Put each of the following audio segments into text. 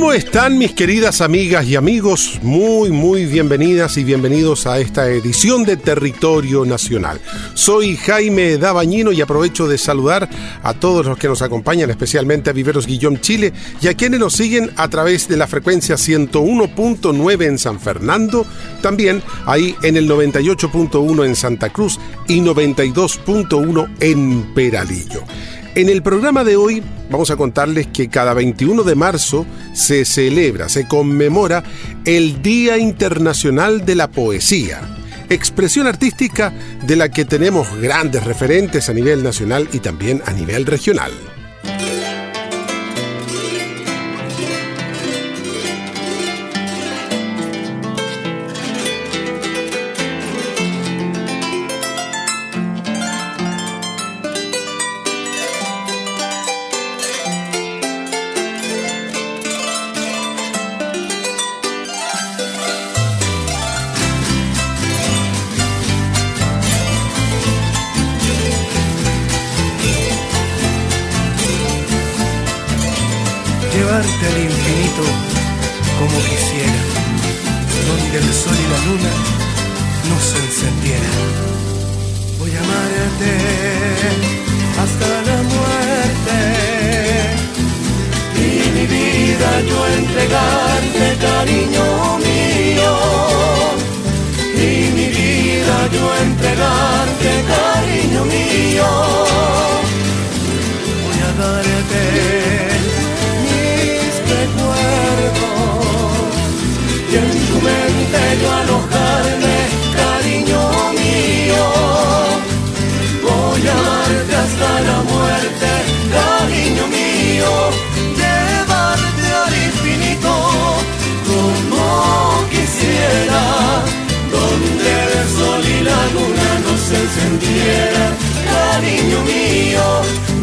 ¿Cómo están mis queridas amigas y amigos? Muy, muy bienvenidas y bienvenidos a esta edición de Territorio Nacional. Soy Jaime Dabañino y aprovecho de saludar a todos los que nos acompañan, especialmente a Viveros Guillón Chile y a quienes nos siguen a través de la frecuencia 101.9 en San Fernando, también ahí en el 98.1 en Santa Cruz y 92.1 en Peralillo. En el programa de hoy vamos a contarles que cada 21 de marzo se celebra, se conmemora el Día Internacional de la Poesía, expresión artística de la que tenemos grandes referentes a nivel nacional y también a nivel regional. llevarte al infinito como quisiera, donde el sol y la luna no se encendieran. Voy a amarte hasta la muerte y mi vida yo entregarte, cariño mío. Y mi vida yo entregarte, cariño mío. a enojarme, cariño mío. Voy a amarte hasta la muerte, cariño mío. Llevarte al infinito como quisiera, donde el sol y la luna no se encendieran, cariño mío.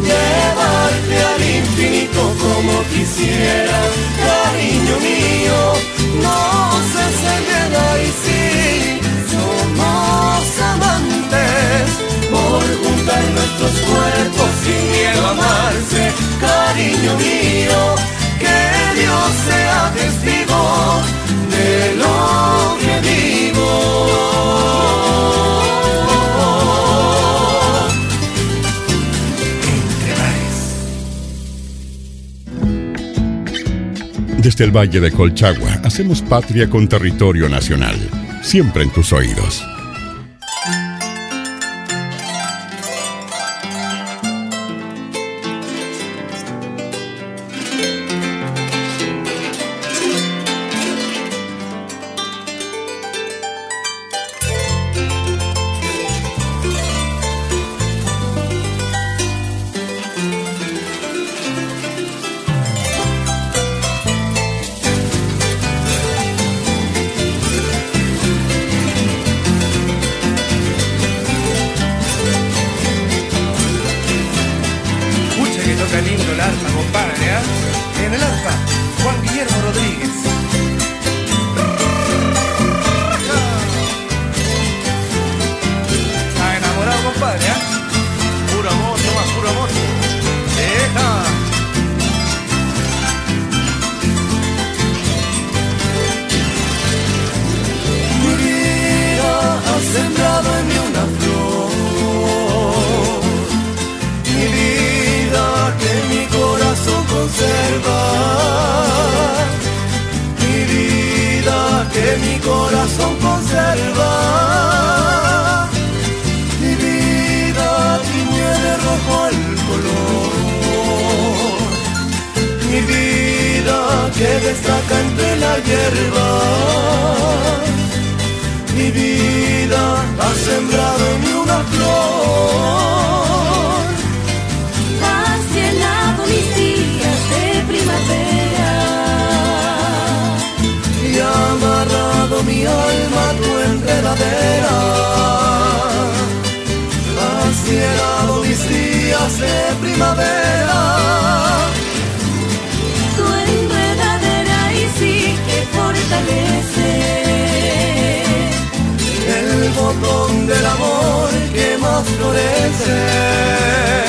Llevarte al infinito como quisiera, cariño mío nos enseñará y sí, somos amantes. Por juntar nuestros cuerpos sin miedo a amarse, cariño mío, que Dios sea testigo de lo Desde el Valle de Colchagua hacemos patria con territorio nacional, siempre en tus oídos. hierba. Mi vida ha sembrado ni una flor. Hacia el mis días de primavera. Y ha amarrado mi alma a tu enredadera. Has llenado mis días de primavera. El botón del amor que más florece.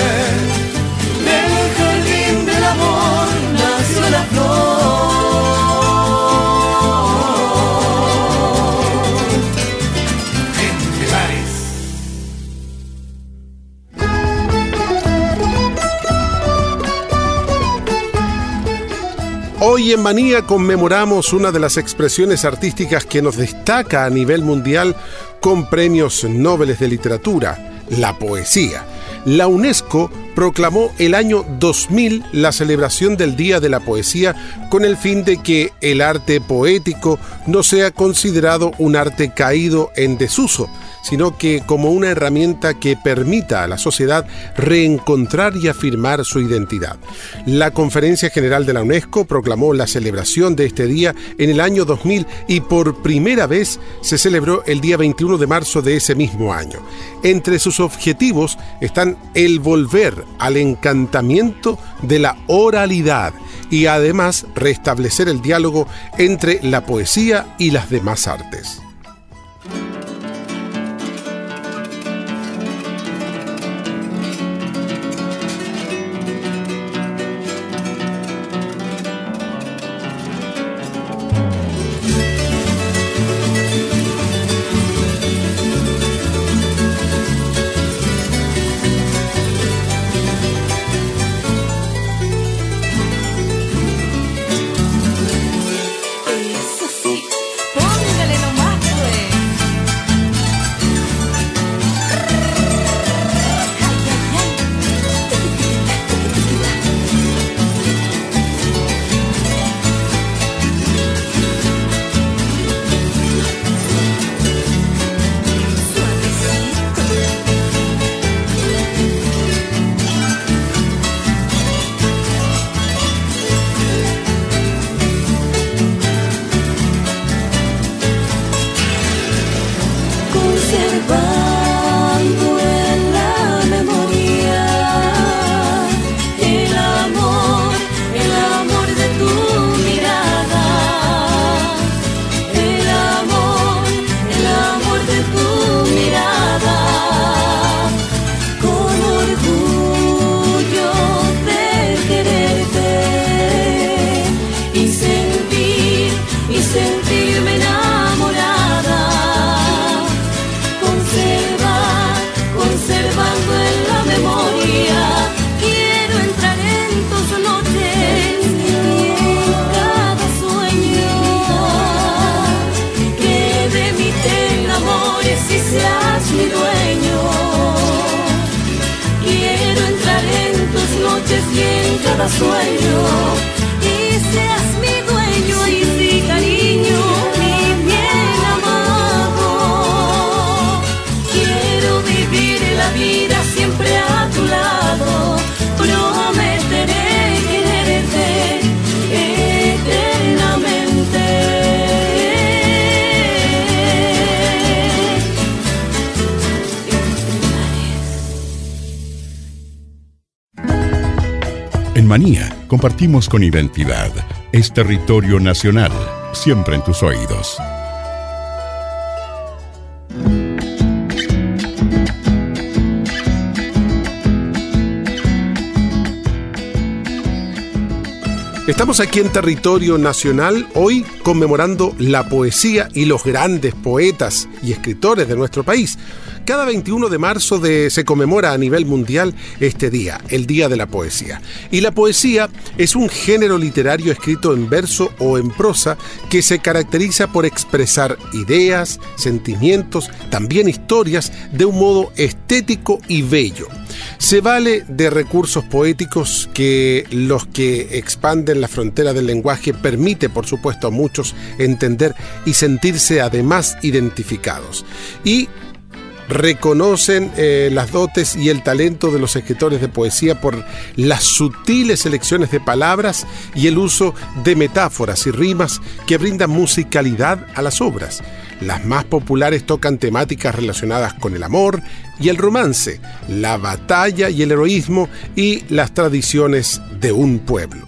Hoy en Manía conmemoramos una de las expresiones artísticas que nos destaca a nivel mundial con premios Nobel de Literatura, la poesía. La UNESCO proclamó el año 2000 la celebración del Día de la Poesía con el fin de que el arte poético no sea considerado un arte caído en desuso, sino que como una herramienta que permita a la sociedad reencontrar y afirmar su identidad. La Conferencia General de la UNESCO proclamó la celebración de este día en el año 2000 y por primera vez se celebró el día 21 de marzo de ese mismo año. Entre sus objetivos están el volver al encantamiento de la oralidad y además restablecer el diálogo entre la poesía y las demás artes. sueño. Manía compartimos con identidad. Es territorio nacional, siempre en tus oídos. Estamos aquí en territorio nacional hoy conmemorando la poesía y los grandes poetas y escritores de nuestro país. Cada 21 de marzo se conmemora a nivel mundial este día, el Día de la Poesía. Y la poesía es un género literario escrito en verso o en prosa que se caracteriza por expresar ideas, sentimientos, también historias de un modo estético y bello. Se vale de recursos poéticos que los que expanden la frontera del lenguaje permite, por supuesto, a muchos entender y sentirse además identificados. Y reconocen eh, las dotes y el talento de los escritores de poesía por las sutiles elecciones de palabras y el uso de metáforas y rimas que brindan musicalidad a las obras. Las más populares tocan temáticas relacionadas con el amor y el romance, la batalla y el heroísmo y las tradiciones de un pueblo.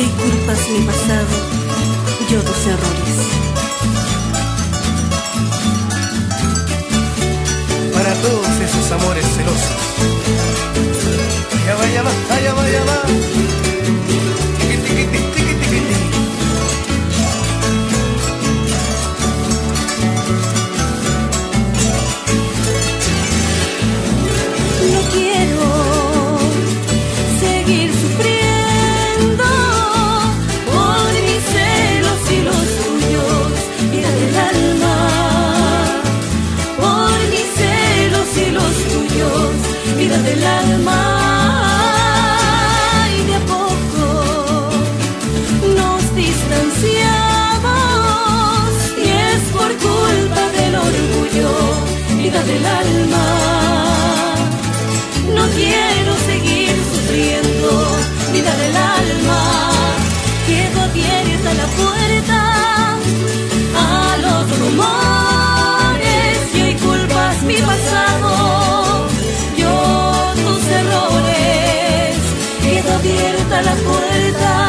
Y culpas mi pasado, yo tus errores. Para todos esos amores celosos. Allá va, allá va, allá va, allá va. del alma. No quiero seguir sufriendo, vida del alma, Quedo abierta la puerta a los rumores y hoy culpas mi pasado y tus errores. Quedo abierta la puerta.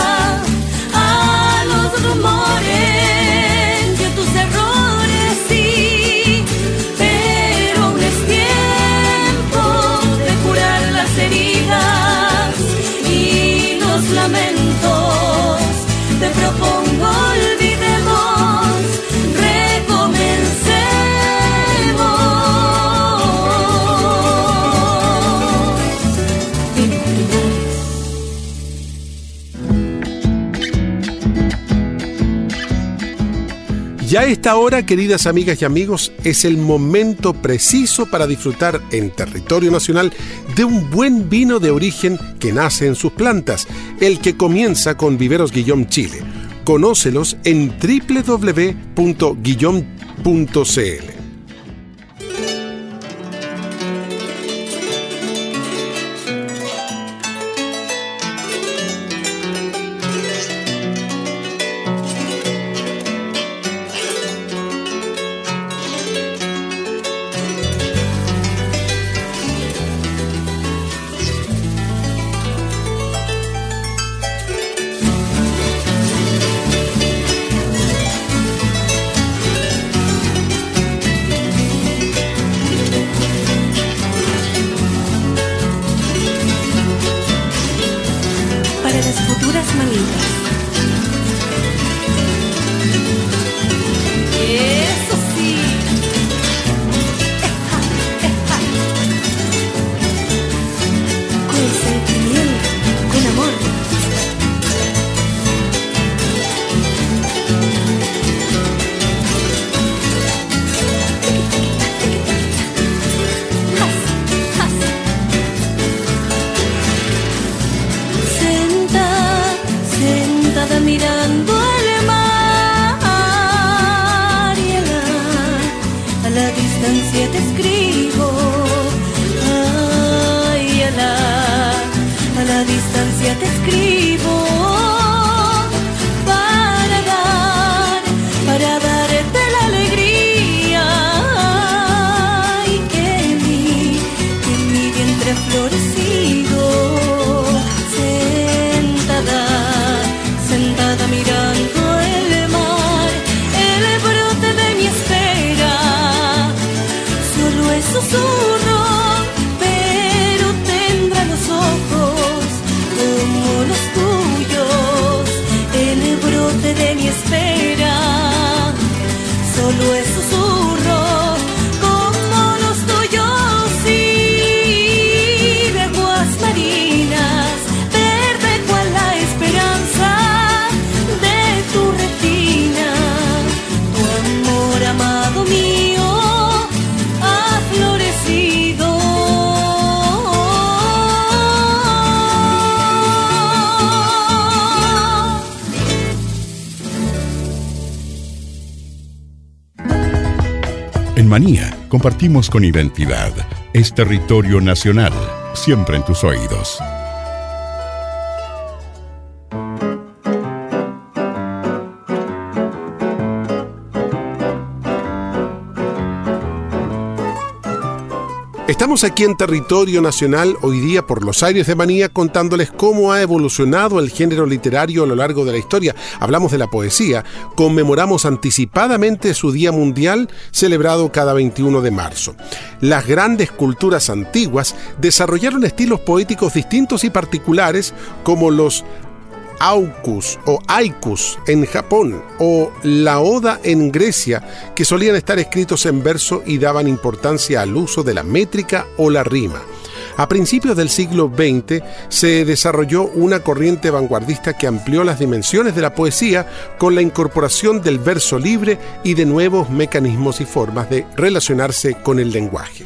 Ya esta hora, queridas amigas y amigos, es el momento preciso para disfrutar en territorio nacional de un buen vino de origen que nace en sus plantas, el que comienza con Viveros Guillón Chile. Conócelos en www.guillón.cl. compartimos con identidad. Es territorio nacional, siempre en tus oídos. Estamos aquí en territorio nacional hoy día por los aires de Manía contándoles cómo ha evolucionado el género literario a lo largo de la historia. Hablamos de la poesía, conmemoramos anticipadamente su Día Mundial celebrado cada 21 de marzo. Las grandes culturas antiguas desarrollaron estilos poéticos distintos y particulares como los aucus o aikus en Japón o la oda en Grecia, que solían estar escritos en verso y daban importancia al uso de la métrica o la rima. A principios del siglo XX se desarrolló una corriente vanguardista que amplió las dimensiones de la poesía con la incorporación del verso libre y de nuevos mecanismos y formas de relacionarse con el lenguaje.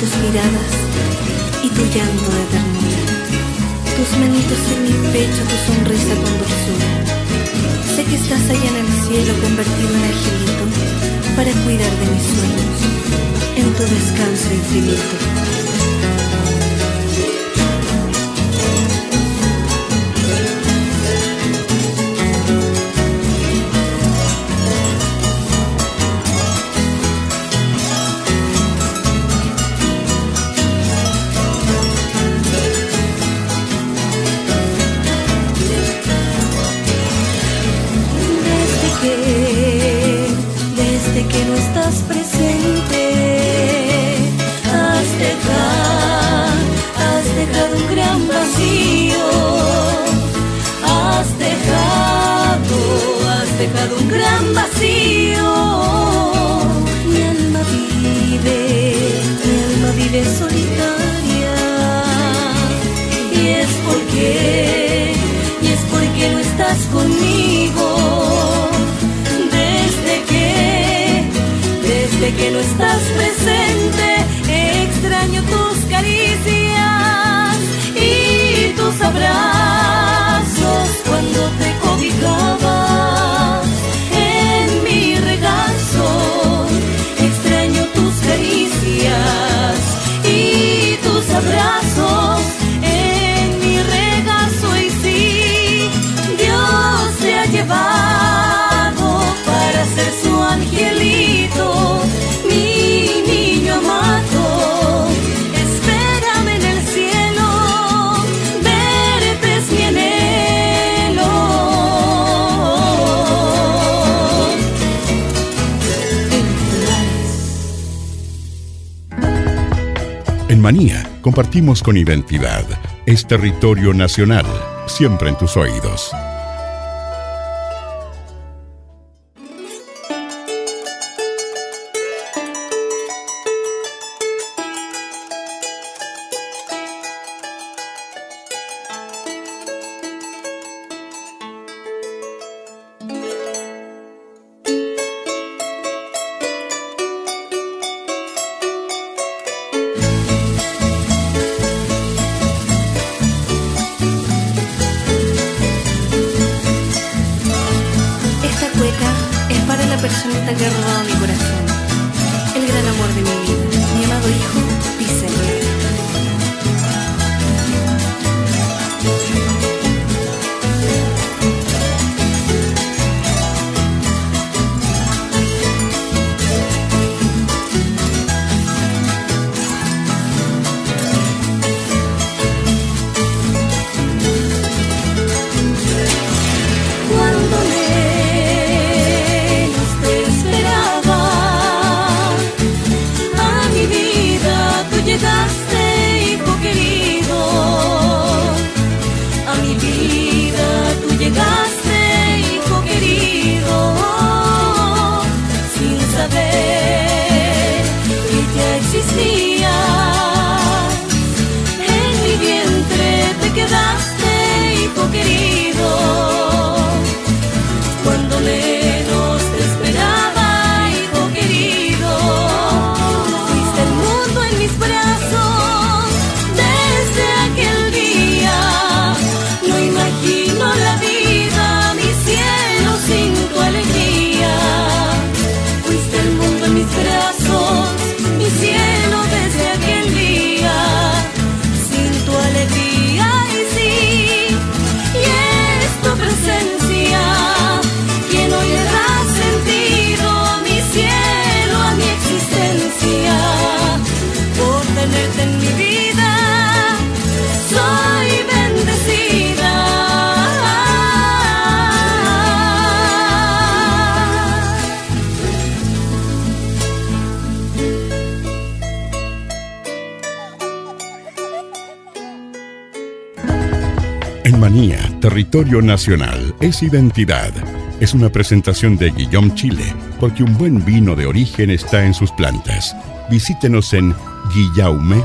Tus miradas y tu llanto de ternura, tus manitos en mi pecho, tu sonrisa con dulzura. Sé que estás allá en el cielo convertido en angelito para cuidar de Manía, compartimos con identidad. Es territorio nacional, siempre en tus oídos. Territorio nacional, es identidad. Es una presentación de Guillaume Chile, porque un buen vino de origen está en sus plantas. Visítenos en guillaume.cl.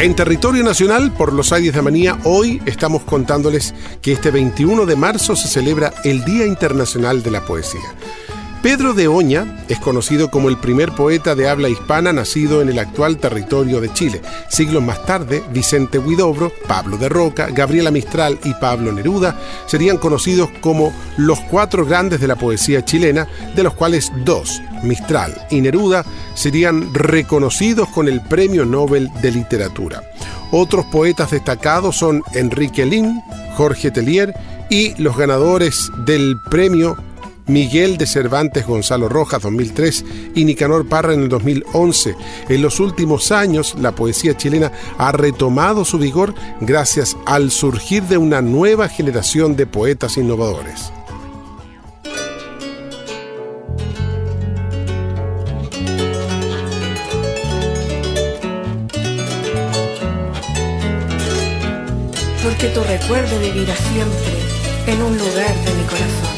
En territorio nacional, por los Aires de Manía, hoy estamos contándoles que este 21 de marzo se celebra el Día Internacional de la Poesía. Pedro de Oña es conocido como el primer poeta de habla hispana nacido en el actual territorio de Chile. Siglos más tarde, Vicente Huidobro, Pablo de Roca, Gabriela Mistral y Pablo Neruda serían conocidos como los cuatro grandes de la poesía chilena, de los cuales dos, Mistral y Neruda, serían reconocidos con el Premio Nobel de Literatura. Otros poetas destacados son Enrique Lin, Jorge Tellier y los ganadores del Premio Miguel de Cervantes Gonzalo Rojas 2003 y Nicanor Parra en el 2011. En los últimos años, la poesía chilena ha retomado su vigor gracias al surgir de una nueva generación de poetas innovadores. Porque tu recuerdo vivirá siempre en un lugar de mi corazón.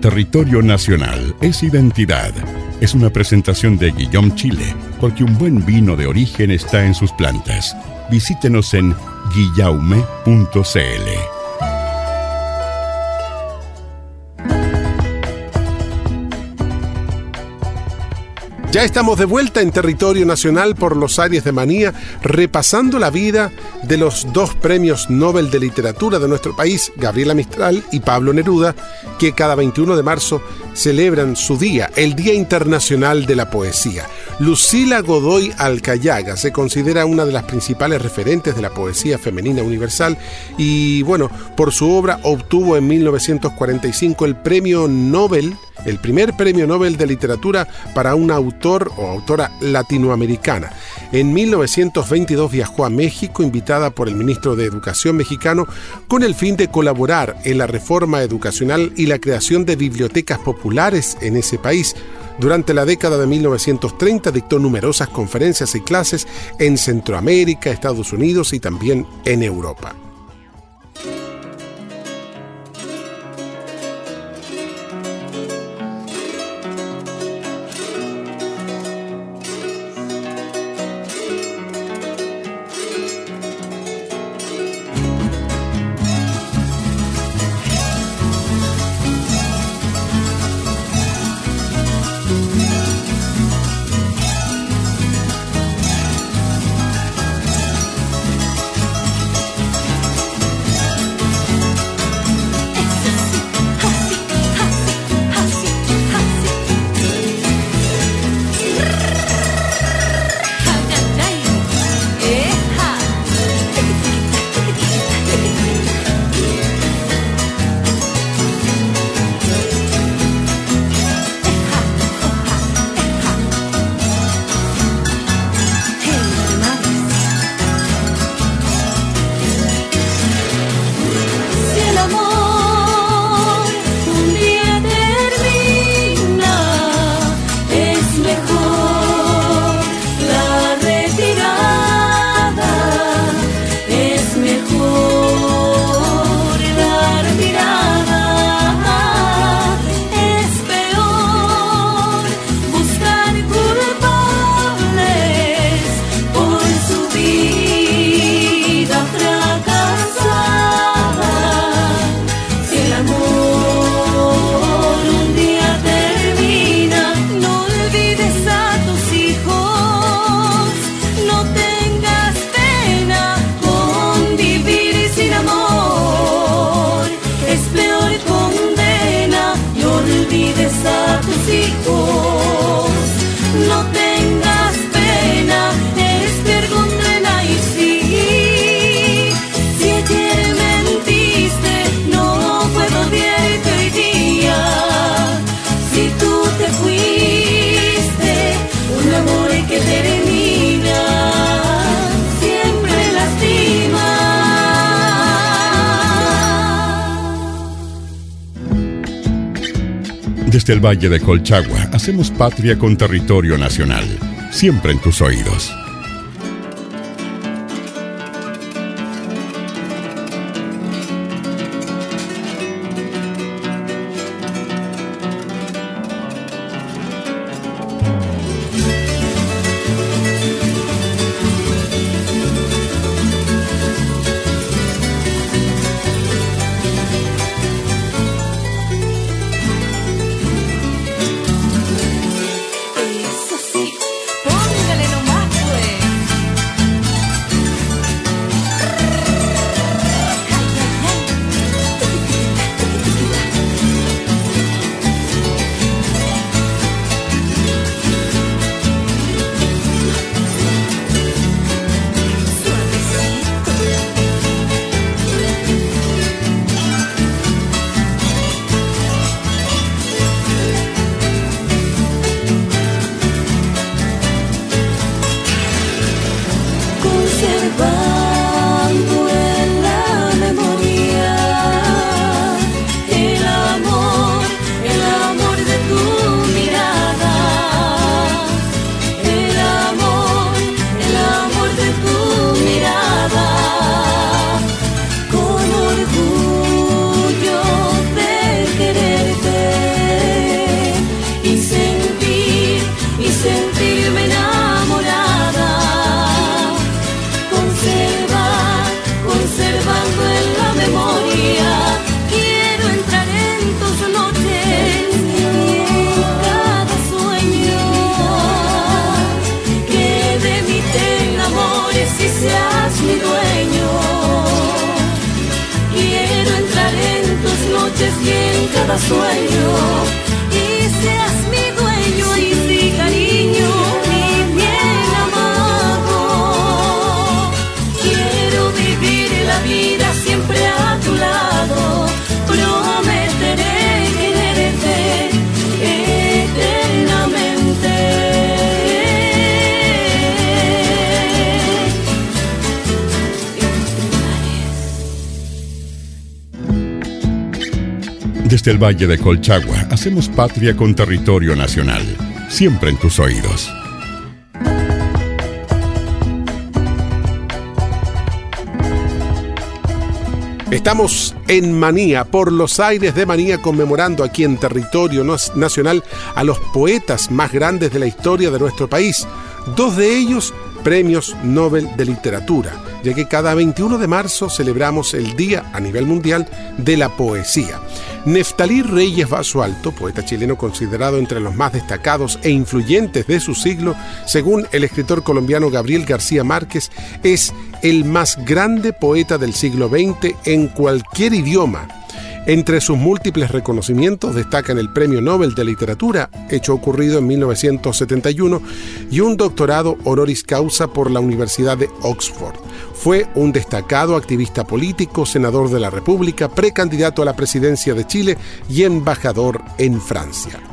Territorio nacional es identidad. Es una presentación de Guillaume Chile, porque un buen vino de origen está en sus plantas. Visítenos en guillaume.cl. Ya estamos de vuelta en territorio nacional por los Aires de Manía, repasando la vida de los dos premios Nobel de Literatura de nuestro país, Gabriela Mistral y Pablo Neruda, que cada 21 de marzo celebran su día, el Día Internacional de la Poesía. Lucila Godoy Alcayaga se considera una de las principales referentes de la poesía femenina universal y, bueno, por su obra obtuvo en 1945 el Premio Nobel el primer premio Nobel de Literatura para un autor o autora latinoamericana. En 1922 viajó a México invitada por el ministro de Educación mexicano con el fin de colaborar en la reforma educacional y la creación de bibliotecas populares en ese país. Durante la década de 1930 dictó numerosas conferencias y clases en Centroamérica, Estados Unidos y también en Europa. Desde el Valle de Colchagua hacemos patria con territorio nacional, siempre en tus oídos. Desde el Valle de Colchagua hacemos patria con territorio nacional, siempre en tus oídos. Estamos en Manía, por los aires de Manía, conmemorando aquí en territorio nacional a los poetas más grandes de la historia de nuestro país. Dos de ellos premios Nobel de Literatura, ya que cada 21 de marzo celebramos el Día a nivel mundial de la Poesía. Neftalí Reyes Basualto, poeta chileno considerado entre los más destacados e influyentes de su siglo, según el escritor colombiano Gabriel García Márquez, es el más grande poeta del siglo XX en cualquier idioma entre sus múltiples reconocimientos destacan el Premio Nobel de Literatura, hecho ocurrido en 1971, y un doctorado honoris causa por la Universidad de Oxford. Fue un destacado activista político, senador de la República, precandidato a la presidencia de Chile y embajador en Francia.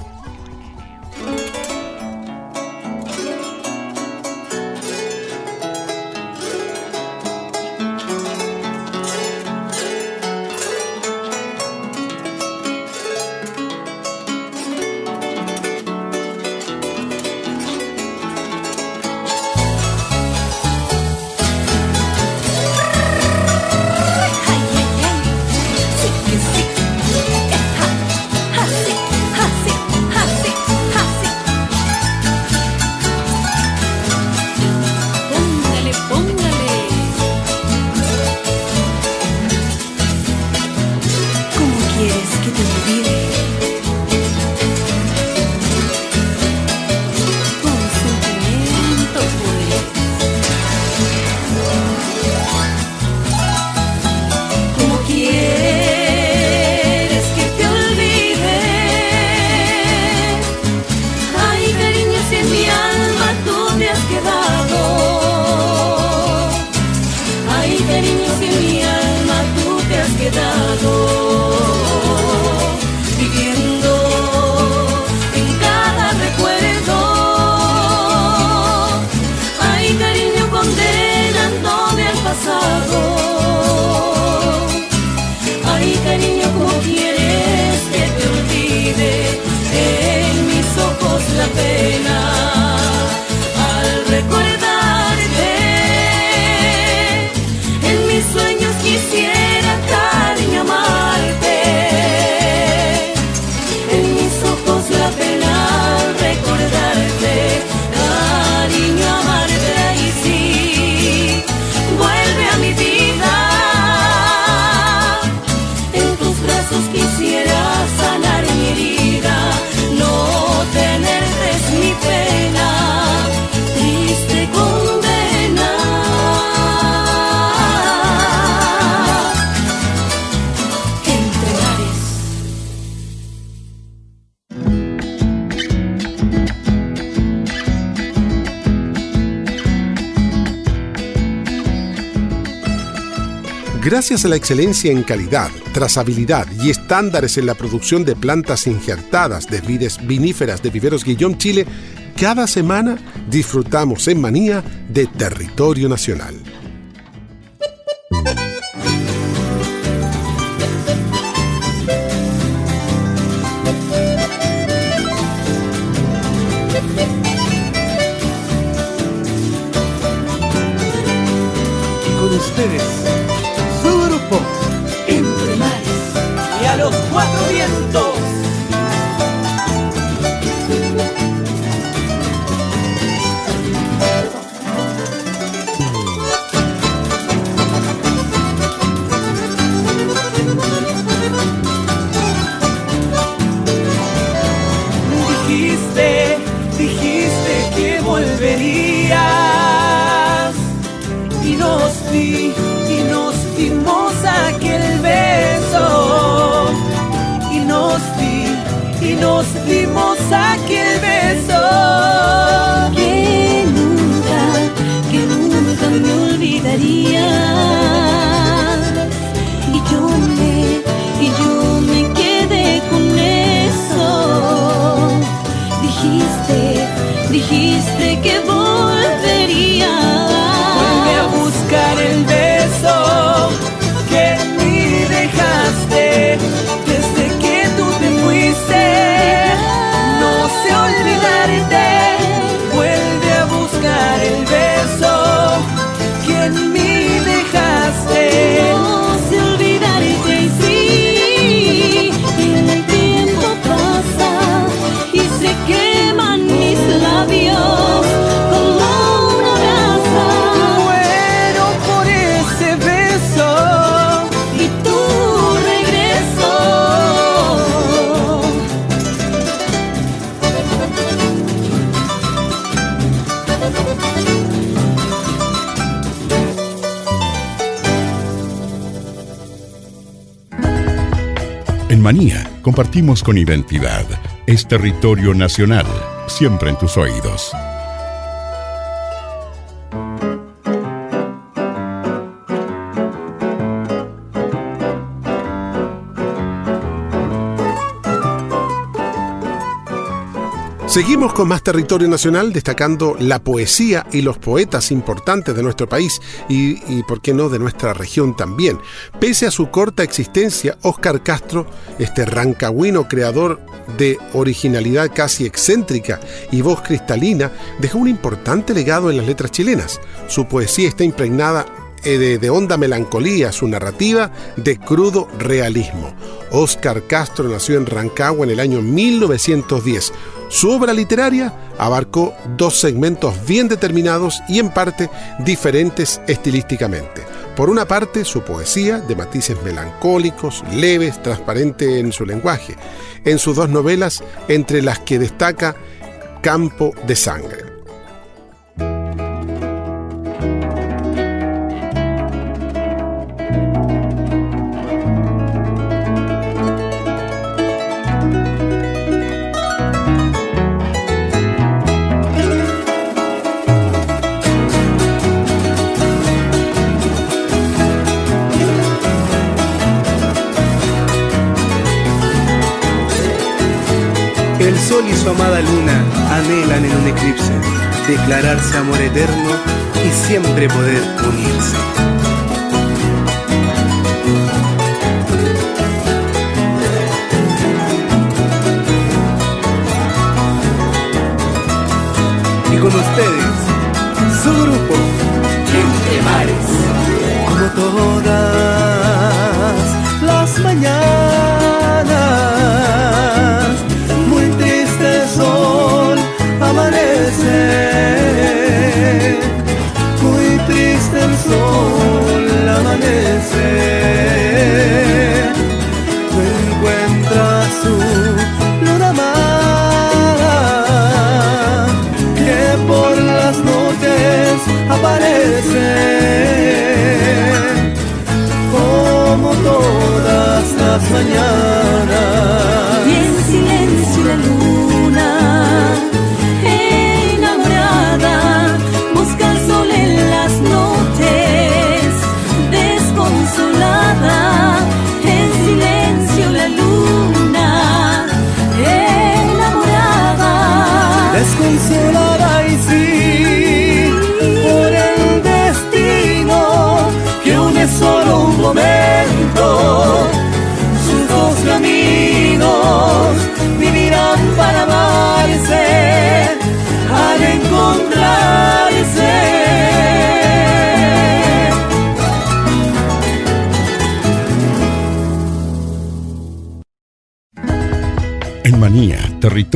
Gracias a la excelencia en calidad, trazabilidad y estándares en la producción de plantas injertadas de vides viníferas de Viveros Guillón Chile, cada semana disfrutamos en Manía de territorio nacional. Ustedes compartimos con identidad. Es territorio nacional, siempre en tus oídos. Seguimos con más territorio nacional, destacando la poesía y los poetas importantes de nuestro país y, por qué no, de nuestra región también. Pese a su corta existencia, Óscar Castro, este rancagüino creador de originalidad casi excéntrica y voz cristalina, dejó un importante legado en las letras chilenas. Su poesía está impregnada eh, de, de, honda melancolía, su narrativa de crudo realismo. Óscar Castro nació en Rancagua en el año 1910. Su obra literaria abarcó dos segmentos bien determinados y en parte diferentes estilísticamente. Por una parte, su poesía, de matices melancólicos, leves, transparente en su lenguaje. En sus dos novelas, entre las que destaca Campo de Sangre. Sol y su amada luna anhelan en un eclipse declararse amor eterno y siempre poder unirse. Y con ustedes, su grupo, Entre Mares, como todas las mañanas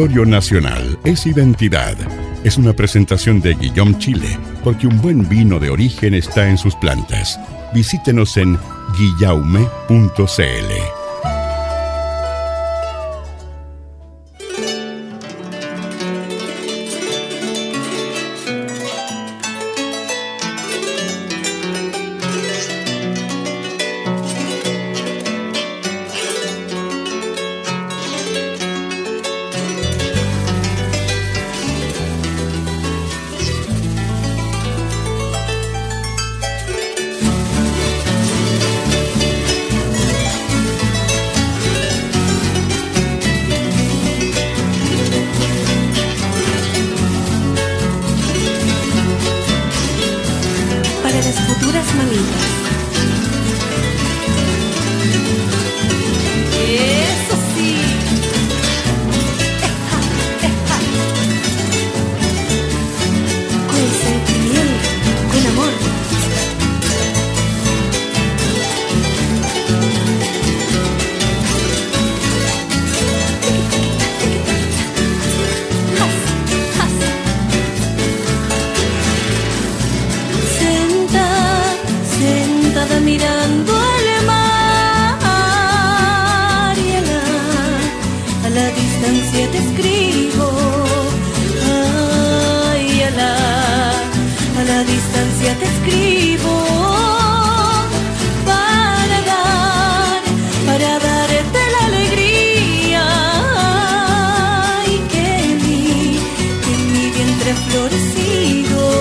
nacional, es identidad. Es una presentación de Guillaume Chile, porque un buen vino de origen está en sus plantas. Visítenos en guillaume.cl. contigo.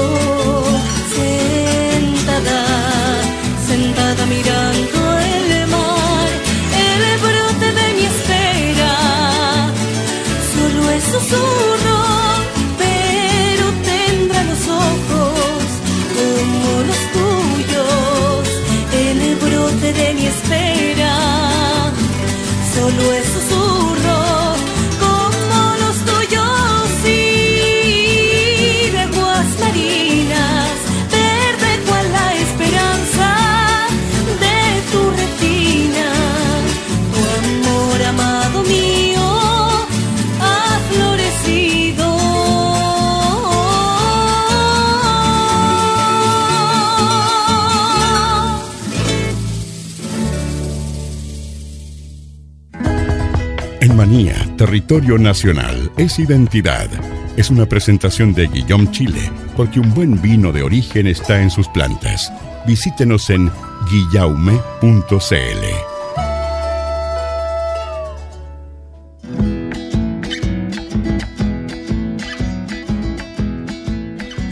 Territorio nacional es identidad. Es una presentación de Guillaume Chile, porque un buen vino de origen está en sus plantas. Visítenos en guillaume.cl.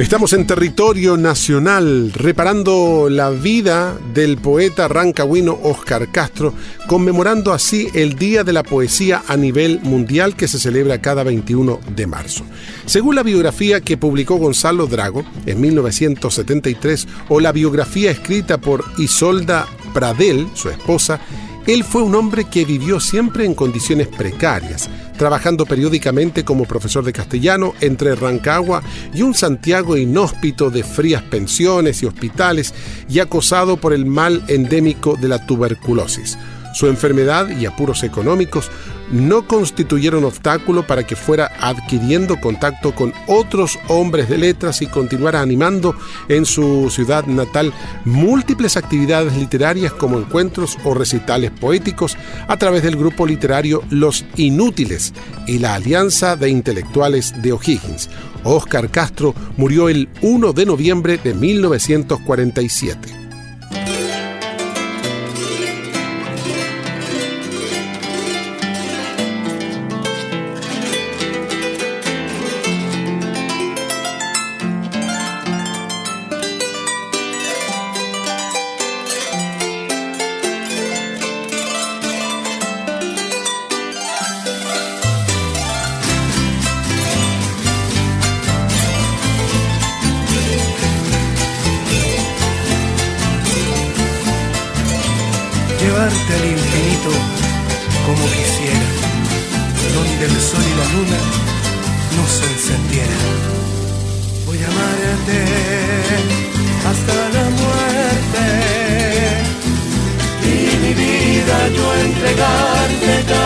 Estamos en territorio nacional, reparando la vida del poeta rancagüino Oscar Castro, conmemorando así el Día de la Poesía a nivel mundial que se celebra cada 21 de marzo. Según la biografía que publicó Gonzalo Drago en 1973 o la biografía escrita por Isolda Pradel, su esposa, él fue un hombre que vivió siempre en condiciones precarias, trabajando periódicamente como profesor de castellano entre Rancagua y un Santiago inhóspito de frías pensiones y hospitales y acosado por el mal endémico de la tuberculosis. Su enfermedad y apuros económicos no constituyeron obstáculo para que fuera adquiriendo contacto con otros hombres de letras y continuara animando en su ciudad natal múltiples actividades literarias como encuentros o recitales poéticos a través del grupo literario Los Inútiles y la Alianza de Intelectuales de O'Higgins. Oscar Castro murió el 1 de noviembre de 1947.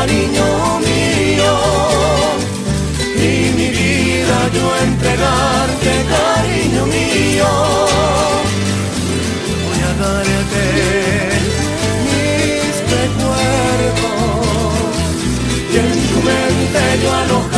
Cariño mío. Y mi vida yo entregarte, cariño mío. Voy a darte mis recuerdos y en tu mente yo alojarme,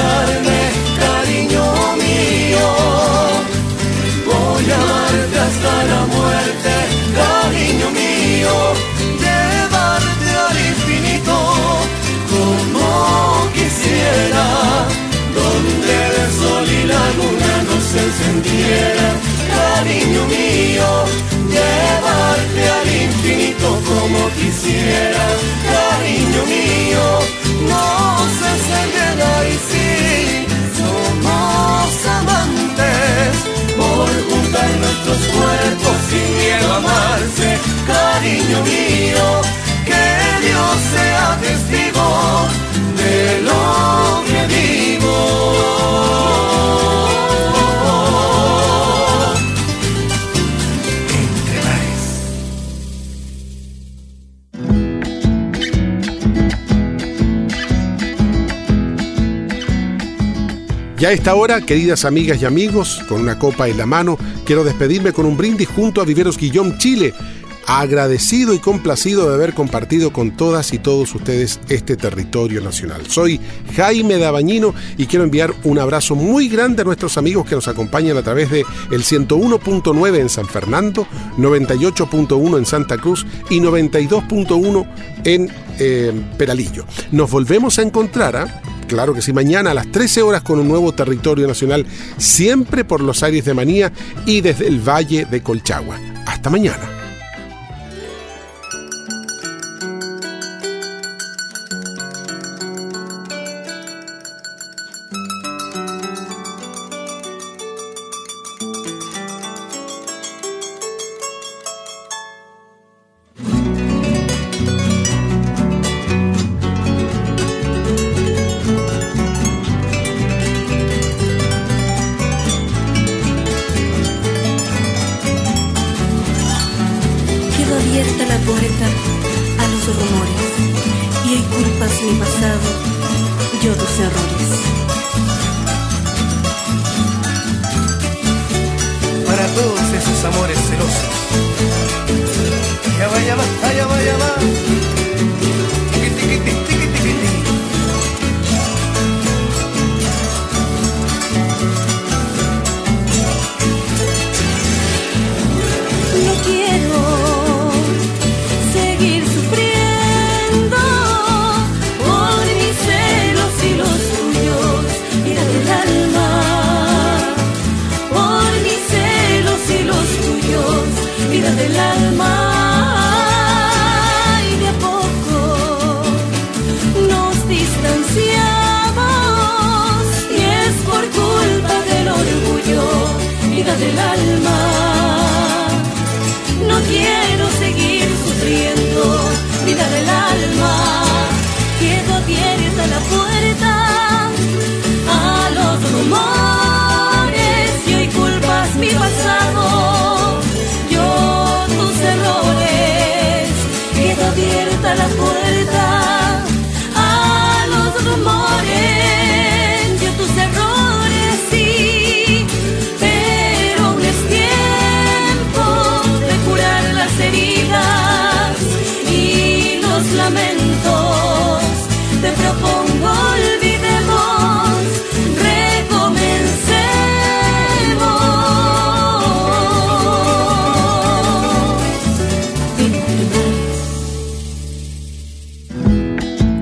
cariño mío. Llevarte al infinito como quisiera, cariño mío. No se encendiera y sí, somos amantes por juntar nuestros cuerpos sin miedo a amarse, cariño mío, que Dios sea testigo Ya a esta hora, queridas amigas y amigos, con una copa en la mano, quiero despedirme con un brindis junto a Viveros Guillón Chile, agradecido y complacido de haber compartido con todas y todos ustedes este territorio nacional. Soy Jaime Dabañino y quiero enviar un abrazo muy grande a nuestros amigos que nos acompañan a través de el 101.9 en San Fernando, 98.1 en Santa Cruz y 92.1 en eh, Peralillo. Nos volvemos a encontrar, ¿ah? Claro que sí, mañana a las 13 horas con un nuevo territorio nacional, siempre por los aires de Manía y desde el Valle de Colchagua. Hasta mañana.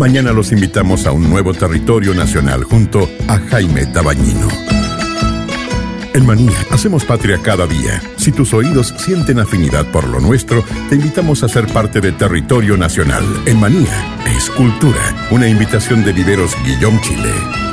Mañana los invitamos a un nuevo territorio nacional junto a Jaime Tabañino. En Manía hacemos patria cada día. Si tus oídos sienten afinidad por lo nuestro, te invitamos a ser parte de Territorio Nacional. En Manía es cultura. Una invitación de Viveros Guillón Chile.